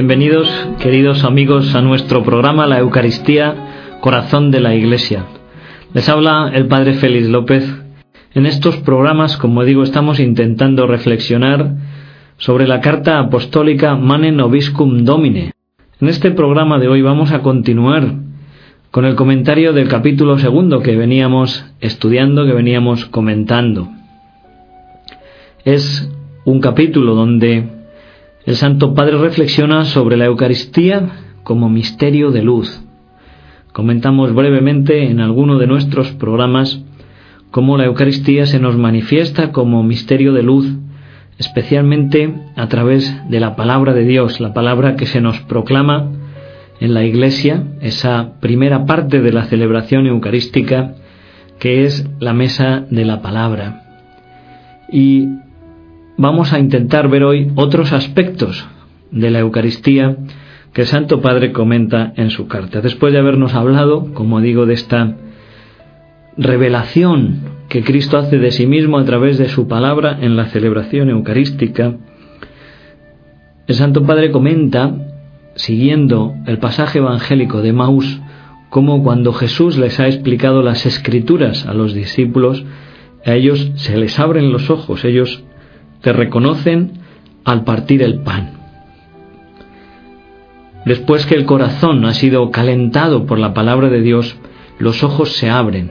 Bienvenidos, queridos amigos, a nuestro programa La Eucaristía, Corazón de la Iglesia. Les habla el Padre Félix López. En estos programas, como digo, estamos intentando reflexionar sobre la carta apostólica Mane Noviscum Domine. En este programa de hoy vamos a continuar con el comentario del capítulo segundo que veníamos estudiando, que veníamos comentando. Es un capítulo donde el Santo Padre reflexiona sobre la Eucaristía como misterio de luz. Comentamos brevemente en alguno de nuestros programas cómo la Eucaristía se nos manifiesta como misterio de luz, especialmente a través de la palabra de Dios, la palabra que se nos proclama en la Iglesia, esa primera parte de la celebración eucarística que es la mesa de la palabra. Y vamos a intentar ver hoy otros aspectos de la Eucaristía que el Santo Padre comenta en su carta. Después de habernos hablado, como digo, de esta revelación que Cristo hace de sí mismo a través de su palabra en la celebración eucarística, el Santo Padre comenta, siguiendo el pasaje evangélico de Maús, como cuando Jesús les ha explicado las escrituras a los discípulos, a ellos se les abren los ojos, ellos te reconocen al partir el pan. Después que el corazón ha sido calentado por la palabra de Dios, los ojos se abren,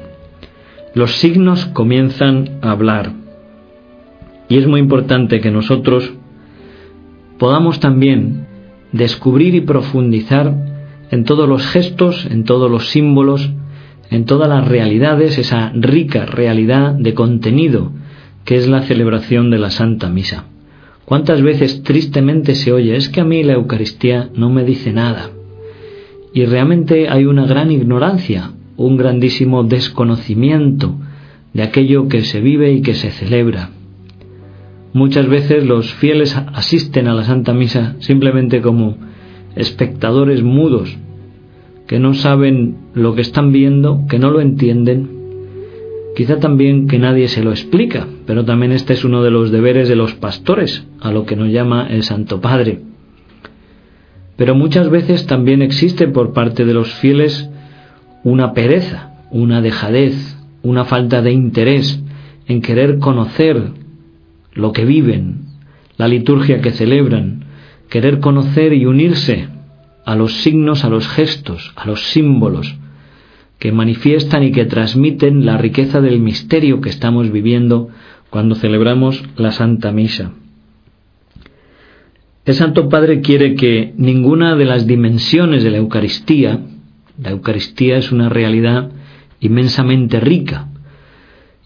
los signos comienzan a hablar. Y es muy importante que nosotros podamos también descubrir y profundizar en todos los gestos, en todos los símbolos, en todas las realidades, esa rica realidad de contenido que es la celebración de la Santa Misa. ¿Cuántas veces tristemente se oye, es que a mí la Eucaristía no me dice nada? Y realmente hay una gran ignorancia, un grandísimo desconocimiento de aquello que se vive y que se celebra. Muchas veces los fieles asisten a la Santa Misa simplemente como espectadores mudos, que no saben lo que están viendo, que no lo entienden Quizá también que nadie se lo explica, pero también este es uno de los deberes de los pastores, a lo que nos llama el Santo Padre. Pero muchas veces también existe por parte de los fieles una pereza, una dejadez, una falta de interés en querer conocer lo que viven, la liturgia que celebran, querer conocer y unirse a los signos, a los gestos, a los símbolos, que manifiestan y que transmiten la riqueza del misterio que estamos viviendo cuando celebramos la Santa Misa. El Santo Padre quiere que ninguna de las dimensiones de la Eucaristía, la Eucaristía es una realidad inmensamente rica,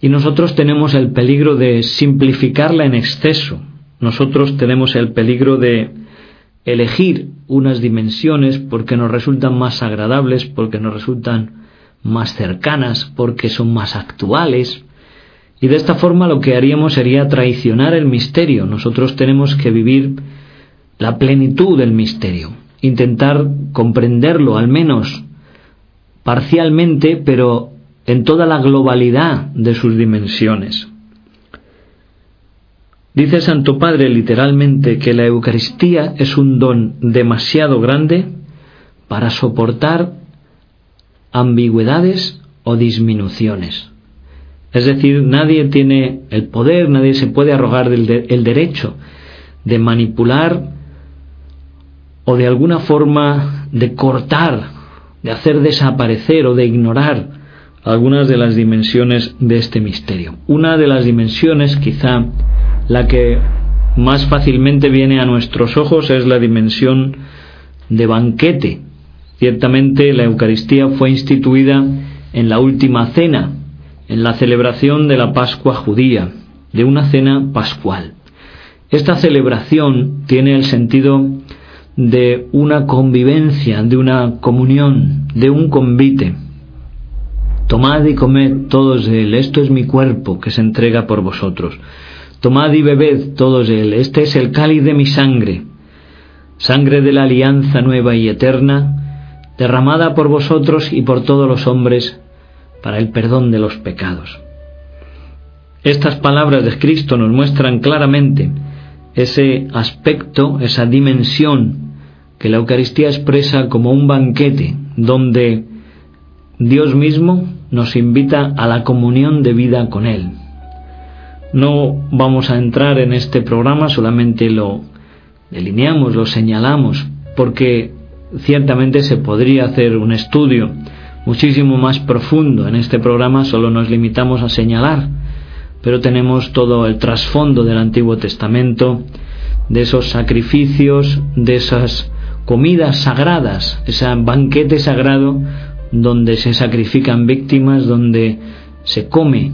y nosotros tenemos el peligro de simplificarla en exceso, nosotros tenemos el peligro de elegir unas dimensiones porque nos resultan más agradables, porque nos resultan más cercanas, porque son más actuales. Y de esta forma lo que haríamos sería traicionar el misterio. Nosotros tenemos que vivir la plenitud del misterio, intentar comprenderlo al menos parcialmente, pero en toda la globalidad de sus dimensiones. Dice Santo Padre literalmente que la Eucaristía es un don demasiado grande para soportar ambigüedades o disminuciones. Es decir, nadie tiene el poder, nadie se puede arrogar el derecho de manipular o de alguna forma de cortar, de hacer desaparecer o de ignorar algunas de las dimensiones de este misterio. Una de las dimensiones, quizá la que más fácilmente viene a nuestros ojos, es la dimensión de banquete Ciertamente la Eucaristía fue instituida en la última cena, en la celebración de la Pascua judía, de una cena pascual. Esta celebración tiene el sentido de una convivencia, de una comunión, de un convite. Tomad y comed todos de él, esto es mi cuerpo que se entrega por vosotros. Tomad y bebed todos de él, este es el cáliz de mi sangre, sangre de la alianza nueva y eterna, derramada por vosotros y por todos los hombres para el perdón de los pecados. Estas palabras de Cristo nos muestran claramente ese aspecto, esa dimensión que la Eucaristía expresa como un banquete donde Dios mismo nos invita a la comunión de vida con Él. No vamos a entrar en este programa, solamente lo delineamos, lo señalamos, porque ciertamente se podría hacer un estudio muchísimo más profundo. En este programa solo nos limitamos a señalar, pero tenemos todo el trasfondo del Antiguo Testamento, de esos sacrificios, de esas comidas sagradas, ese banquete sagrado donde se sacrifican víctimas, donde se come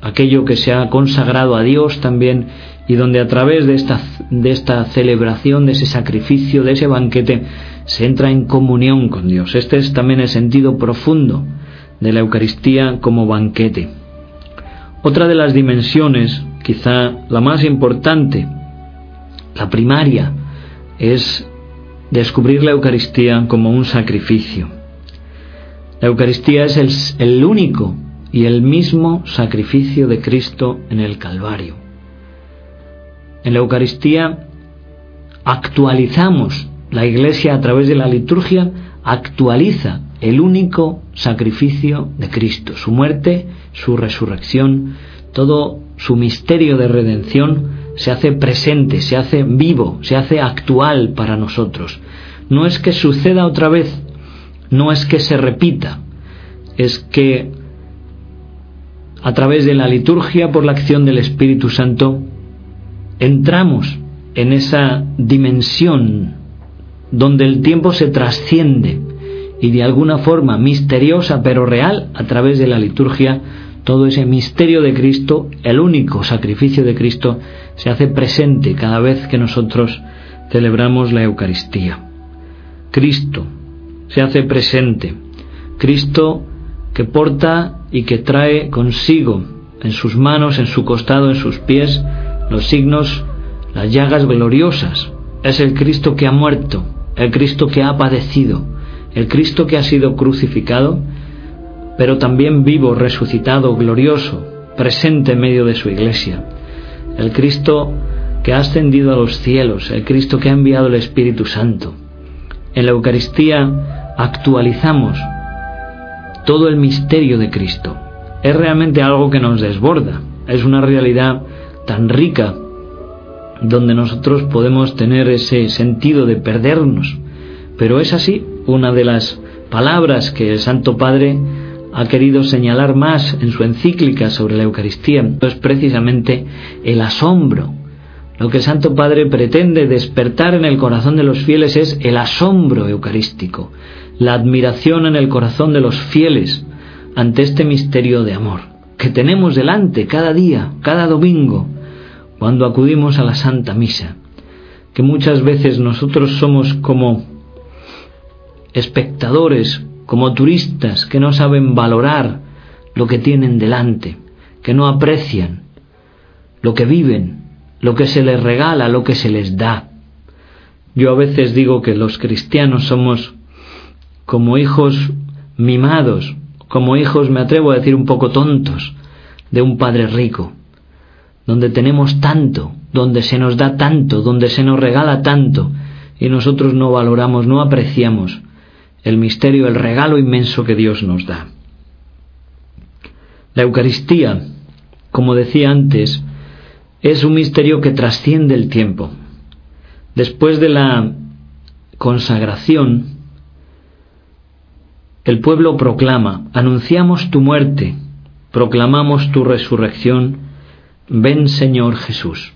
aquello que se ha consagrado a Dios también y donde a través de esta, de esta celebración, de ese sacrificio, de ese banquete, se entra en comunión con Dios. Este es también el sentido profundo de la Eucaristía como banquete. Otra de las dimensiones, quizá la más importante, la primaria, es descubrir la Eucaristía como un sacrificio. La Eucaristía es el, el único y el mismo sacrificio de Cristo en el Calvario. En la Eucaristía actualizamos la Iglesia a través de la liturgia actualiza el único sacrificio de Cristo, su muerte, su resurrección, todo su misterio de redención se hace presente, se hace vivo, se hace actual para nosotros. No es que suceda otra vez, no es que se repita, es que a través de la liturgia, por la acción del Espíritu Santo, entramos en esa dimensión donde el tiempo se trasciende y de alguna forma misteriosa pero real a través de la liturgia, todo ese misterio de Cristo, el único sacrificio de Cristo, se hace presente cada vez que nosotros celebramos la Eucaristía. Cristo se hace presente. Cristo que porta y que trae consigo en sus manos, en su costado, en sus pies, los signos, las llagas gloriosas. Es el Cristo que ha muerto, el Cristo que ha padecido, el Cristo que ha sido crucificado, pero también vivo, resucitado, glorioso, presente en medio de su iglesia, el Cristo que ha ascendido a los cielos, el Cristo que ha enviado el Espíritu Santo. En la Eucaristía actualizamos todo el misterio de Cristo. Es realmente algo que nos desborda, es una realidad tan rica donde nosotros podemos tener ese sentido de perdernos. Pero es así una de las palabras que el Santo Padre ha querido señalar más en su encíclica sobre la Eucaristía. Es precisamente el asombro. Lo que el Santo Padre pretende despertar en el corazón de los fieles es el asombro eucarístico, la admiración en el corazón de los fieles ante este misterio de amor que tenemos delante cada día, cada domingo, cuando acudimos a la Santa Misa, que muchas veces nosotros somos como espectadores, como turistas que no saben valorar lo que tienen delante, que no aprecian lo que viven, lo que se les regala, lo que se les da. Yo a veces digo que los cristianos somos como hijos mimados, como hijos, me atrevo a decir, un poco tontos de un padre rico donde tenemos tanto, donde se nos da tanto, donde se nos regala tanto, y nosotros no valoramos, no apreciamos el misterio, el regalo inmenso que Dios nos da. La Eucaristía, como decía antes, es un misterio que trasciende el tiempo. Después de la consagración, el pueblo proclama, anunciamos tu muerte, proclamamos tu resurrección, ven Señor Jesús.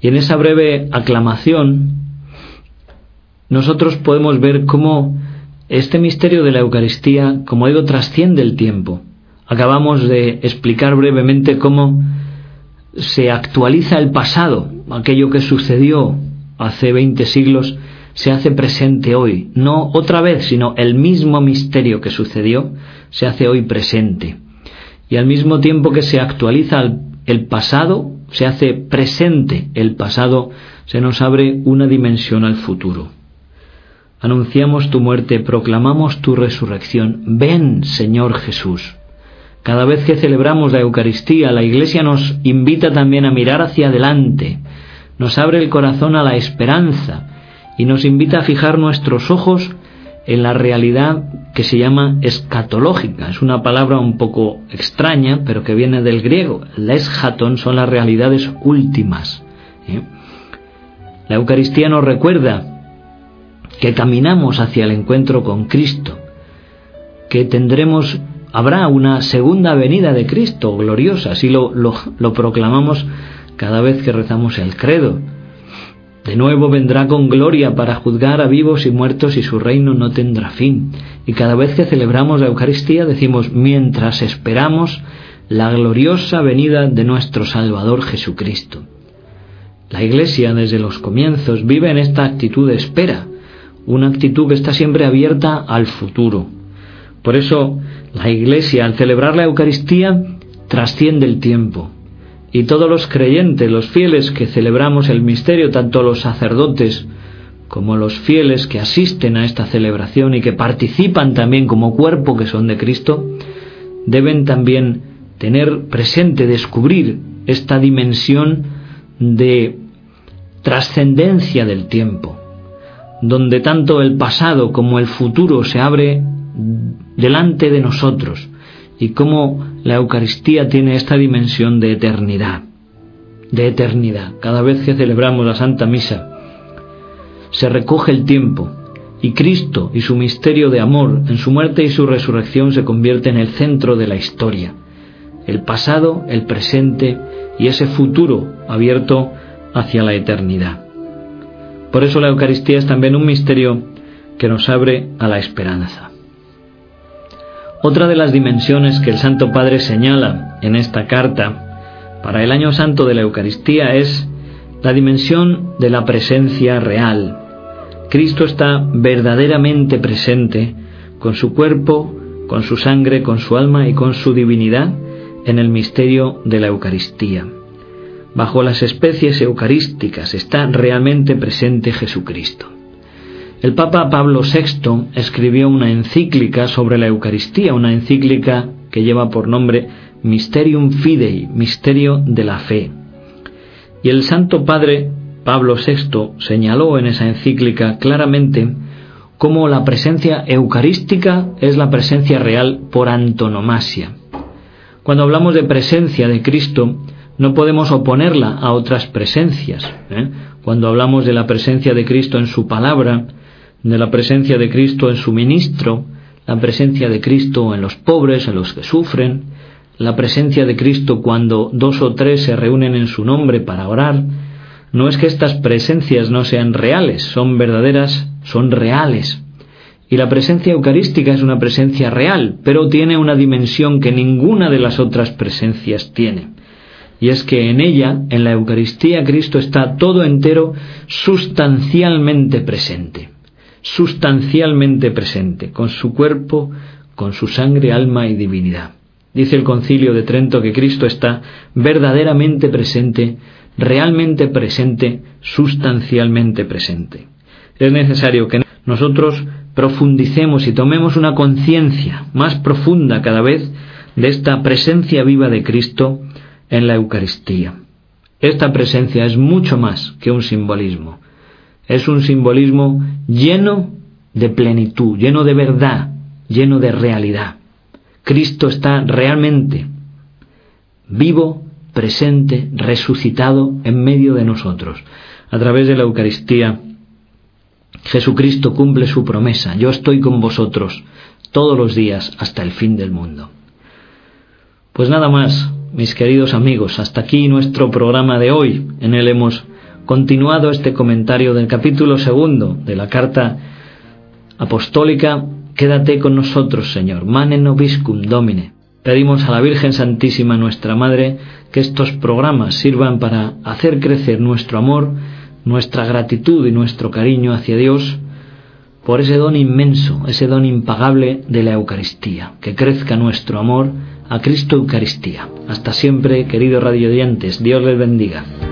Y en esa breve aclamación, nosotros podemos ver cómo este misterio de la Eucaristía, como digo, trasciende el tiempo. Acabamos de explicar brevemente cómo se actualiza el pasado, aquello que sucedió hace 20 siglos, se hace presente hoy. No otra vez, sino el mismo misterio que sucedió se hace hoy presente. Y al mismo tiempo que se actualiza el pasado se hace presente, el pasado se nos abre una dimensión al futuro. Anunciamos tu muerte, proclamamos tu resurrección. Ven, Señor Jesús. Cada vez que celebramos la Eucaristía, la Iglesia nos invita también a mirar hacia adelante, nos abre el corazón a la esperanza y nos invita a fijar nuestros ojos en la realidad que se llama escatológica. Es una palabra un poco extraña, pero que viene del griego. La eschaton son las realidades últimas. ¿eh? La Eucaristía nos recuerda que caminamos hacia el encuentro con Cristo, que tendremos, habrá una segunda venida de Cristo gloriosa, así lo, lo, lo proclamamos cada vez que rezamos el credo. De nuevo vendrá con gloria para juzgar a vivos y muertos y su reino no tendrá fin. Y cada vez que celebramos la Eucaristía decimos, mientras esperamos la gloriosa venida de nuestro Salvador Jesucristo. La Iglesia desde los comienzos vive en esta actitud de espera, una actitud que está siempre abierta al futuro. Por eso la Iglesia al celebrar la Eucaristía trasciende el tiempo. Y todos los creyentes, los fieles que celebramos el misterio, tanto los sacerdotes como los fieles que asisten a esta celebración y que participan también como cuerpo que son de Cristo, deben también tener presente, descubrir esta dimensión de trascendencia del tiempo donde tanto el pasado como el futuro se abre delante de nosotros y cómo la Eucaristía tiene esta dimensión de eternidad, de eternidad. Cada vez que celebramos la Santa Misa, se recoge el tiempo y Cristo y su misterio de amor en su muerte y su resurrección se convierte en el centro de la historia, el pasado, el presente y ese futuro abierto hacia la eternidad. Por eso la Eucaristía es también un misterio que nos abre a la esperanza. Otra de las dimensiones que el Santo Padre señala en esta carta para el año santo de la Eucaristía es la dimensión de la presencia real. Cristo está verdaderamente presente con su cuerpo, con su sangre, con su alma y con su divinidad en el misterio de la Eucaristía bajo las especies eucarísticas está realmente presente Jesucristo. El Papa Pablo VI escribió una encíclica sobre la Eucaristía, una encíclica que lleva por nombre Mysterium Fidei, Misterio de la Fe. Y el Santo Padre Pablo VI señaló en esa encíclica claramente cómo la presencia eucarística es la presencia real por antonomasia. Cuando hablamos de presencia de Cristo, no podemos oponerla a otras presencias. ¿eh? Cuando hablamos de la presencia de Cristo en su palabra, de la presencia de Cristo en su ministro, la presencia de Cristo en los pobres, en los que sufren, la presencia de Cristo cuando dos o tres se reúnen en su nombre para orar, no es que estas presencias no sean reales, son verdaderas, son reales. Y la presencia eucarística es una presencia real, pero tiene una dimensión que ninguna de las otras presencias tiene y es que en ella, en la Eucaristía, Cristo está todo entero sustancialmente presente, sustancialmente presente, con su cuerpo, con su sangre, alma y divinidad. Dice el concilio de Trento que Cristo está verdaderamente presente, realmente presente, sustancialmente presente. Es necesario que nosotros profundicemos y tomemos una conciencia más profunda cada vez de esta presencia viva de Cristo en la Eucaristía. Esta presencia es mucho más que un simbolismo. Es un simbolismo lleno de plenitud, lleno de verdad, lleno de realidad. Cristo está realmente vivo, presente, resucitado en medio de nosotros. A través de la Eucaristía, Jesucristo cumple su promesa. Yo estoy con vosotros todos los días hasta el fin del mundo. Pues nada más, mis queridos amigos, hasta aquí nuestro programa de hoy. En él hemos continuado este comentario del capítulo segundo de la carta apostólica. Quédate con nosotros, Señor. Mane nobiscum domine. Pedimos a la Virgen Santísima, nuestra Madre, que estos programas sirvan para hacer crecer nuestro amor, nuestra gratitud y nuestro cariño hacia Dios por ese don inmenso, ese don impagable de la Eucaristía. Que crezca nuestro amor a Cristo Eucaristía. Hasta siempre, queridos radiodientes, Dios les bendiga.